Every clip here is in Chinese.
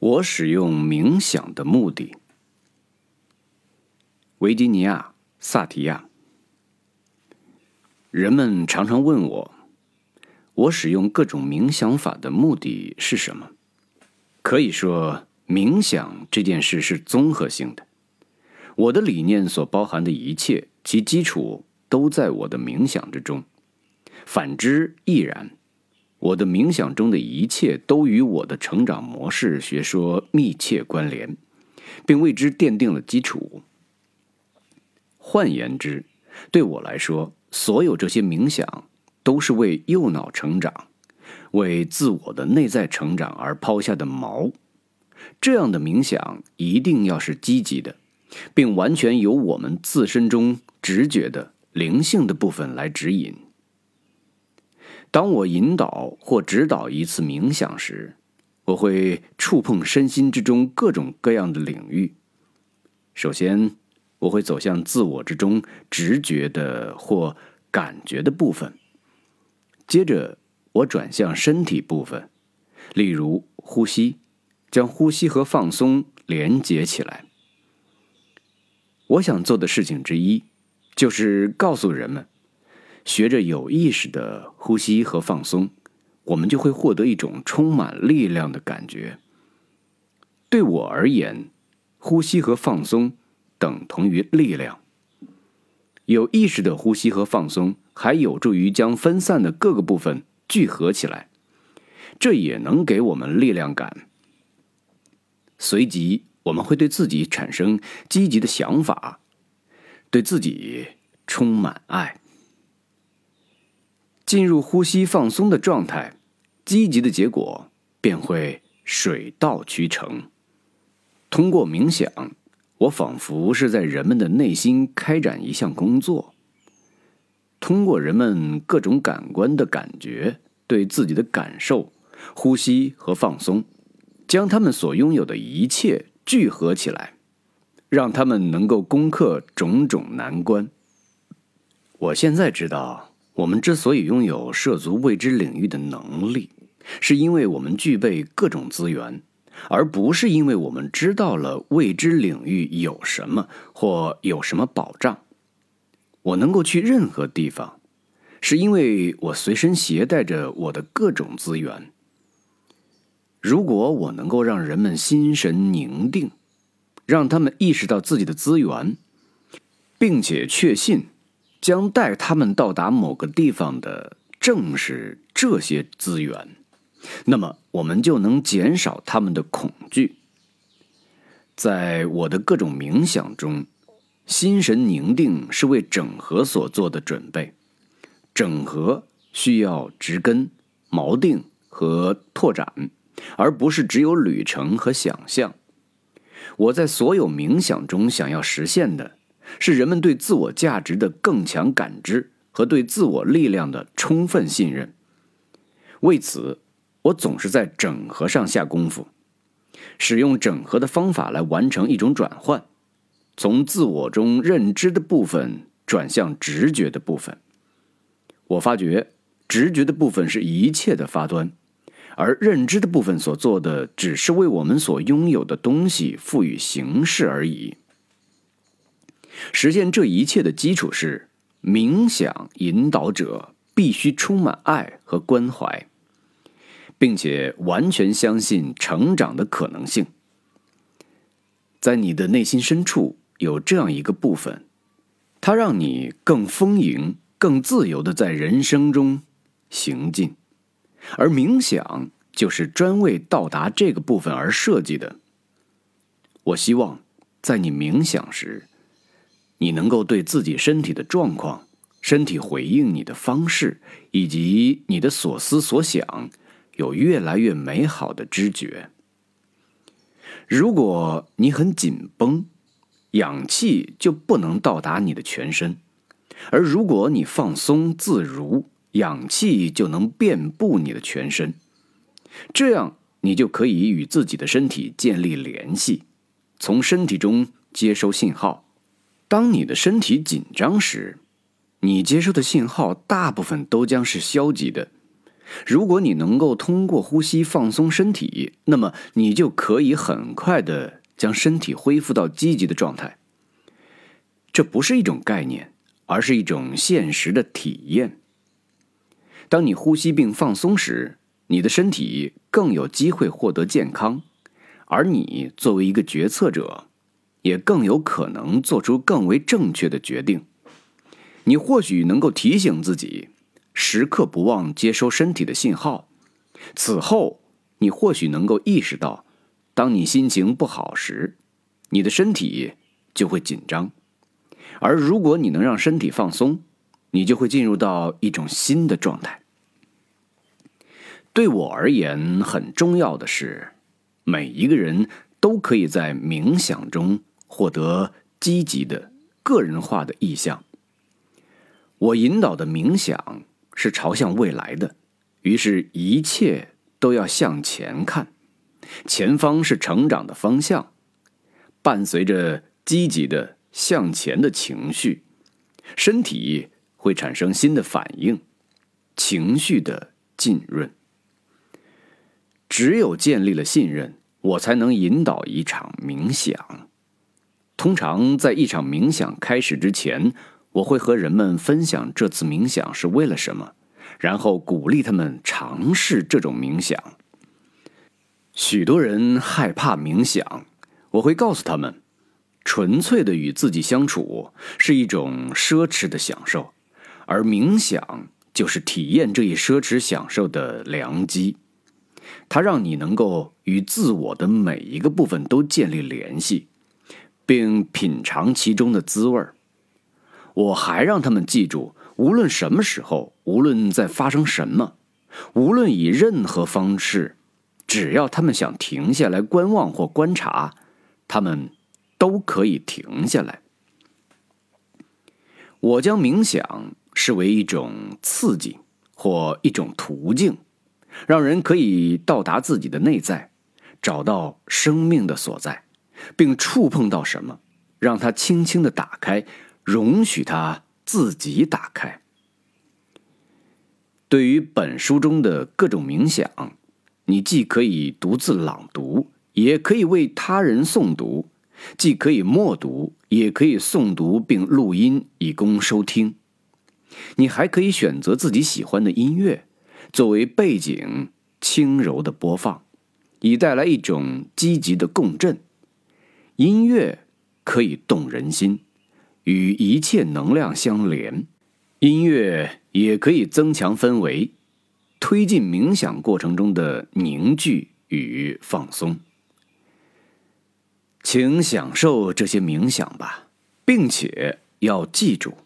我使用冥想的目的。维吉尼亚·萨提亚。人们常常问我，我使用各种冥想法的目的是什么？可以说，冥想这件事是综合性的。我的理念所包含的一切，其基础都在我的冥想之中。反之亦然。我的冥想中的一切都与我的成长模式学说密切关联，并为之奠定了基础。换言之，对我来说，所有这些冥想都是为右脑成长、为自我的内在成长而抛下的锚。这样的冥想一定要是积极的，并完全由我们自身中直觉的灵性的部分来指引。当我引导或指导一次冥想时，我会触碰身心之中各种各样的领域。首先，我会走向自我之中直觉的或感觉的部分；接着，我转向身体部分，例如呼吸，将呼吸和放松连接起来。我想做的事情之一，就是告诉人们。学着有意识的呼吸和放松，我们就会获得一种充满力量的感觉。对我而言，呼吸和放松等同于力量。有意识的呼吸和放松还有助于将分散的各个部分聚合起来，这也能给我们力量感。随即，我们会对自己产生积极的想法，对自己充满爱。进入呼吸放松的状态，积极的结果便会水到渠成。通过冥想，我仿佛是在人们的内心开展一项工作。通过人们各种感官的感觉，对自己的感受、呼吸和放松，将他们所拥有的一切聚合起来，让他们能够攻克种种难关。我现在知道。我们之所以拥有涉足未知领域的能力，是因为我们具备各种资源，而不是因为我们知道了未知领域有什么或有什么保障。我能够去任何地方，是因为我随身携带着我的各种资源。如果我能够让人们心神宁定，让他们意识到自己的资源，并且确信。将带他们到达某个地方的正是这些资源，那么我们就能减少他们的恐惧。在我的各种冥想中，心神宁定是为整合所做的准备。整合需要植根、锚定和拓展，而不是只有旅程和想象。我在所有冥想中想要实现的。是人们对自我价值的更强感知和对自我力量的充分信任。为此，我总是在整合上下功夫，使用整合的方法来完成一种转换，从自我中认知的部分转向直觉的部分。我发觉，直觉的部分是一切的发端，而认知的部分所做的只是为我们所拥有的东西赋予形式而已。实现这一切的基础是，冥想引导者必须充满爱和关怀，并且完全相信成长的可能性。在你的内心深处有这样一个部分，它让你更丰盈、更自由的在人生中行进，而冥想就是专为到达这个部分而设计的。我希望在你冥想时。你能够对自己身体的状况、身体回应你的方式以及你的所思所想，有越来越美好的知觉。如果你很紧绷，氧气就不能到达你的全身；而如果你放松自如，氧气就能遍布你的全身。这样，你就可以与自己的身体建立联系，从身体中接收信号。当你的身体紧张时，你接收的信号大部分都将是消极的，如果你能够通过呼吸放松身体，那么你就可以很快的将身体恢复到积极的状态。这不是一种概念，而是一种现实的体验。当你呼吸并放松时，你的身体更有机会获得健康，而你作为一个决策者，也更有可能做出更为正确的决定。你或许能够提醒自己，时刻不忘接收身体的信号。此后，你或许能够意识到，当你心情不好时，你的身体就会紧张；而如果你能让身体放松，你就会进入到一种新的状态。对我而言，很重要的是，每一个人都可以在冥想中获得积极的、个人化的意向。我引导的冥想是朝向未来的，于是，一切都要向前看，前方是成长的方向，伴随着积极的向前的情绪，身体会产生新的反应，情绪的浸润。只有建立了信任，我才能引导一场冥想。通常在一场冥想开始之前，我会和人们分享这次冥想是为了什么，然后鼓励他们尝试这种冥想。许多人害怕冥想，我会告诉他们，纯粹的与自己相处是一种奢侈的享受，而冥想就是体验这一奢侈享受的良机。它让你能够与自我的每一个部分都建立联系，并品尝其中的滋味儿。我还让他们记住，无论什么时候，无论在发生什么，无论以任何方式，只要他们想停下来观望或观察，他们都可以停下来。我将冥想视为一种刺激或一种途径。让人可以到达自己的内在，找到生命的所在，并触碰到什么，让它轻轻的打开，容许它自己打开。对于本书中的各种冥想，你既可以独自朗读，也可以为他人诵读；既可以默读，也可以诵读并录音以供收听。你还可以选择自己喜欢的音乐。作为背景，轻柔的播放，以带来一种积极的共振。音乐可以动人心，与一切能量相连。音乐也可以增强氛围，推进冥想过程中的凝聚与放松。请享受这些冥想吧，并且要记住，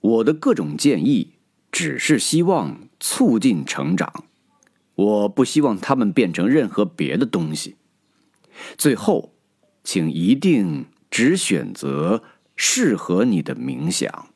我的各种建议。只是希望促进成长，我不希望他们变成任何别的东西。最后，请一定只选择适合你的冥想。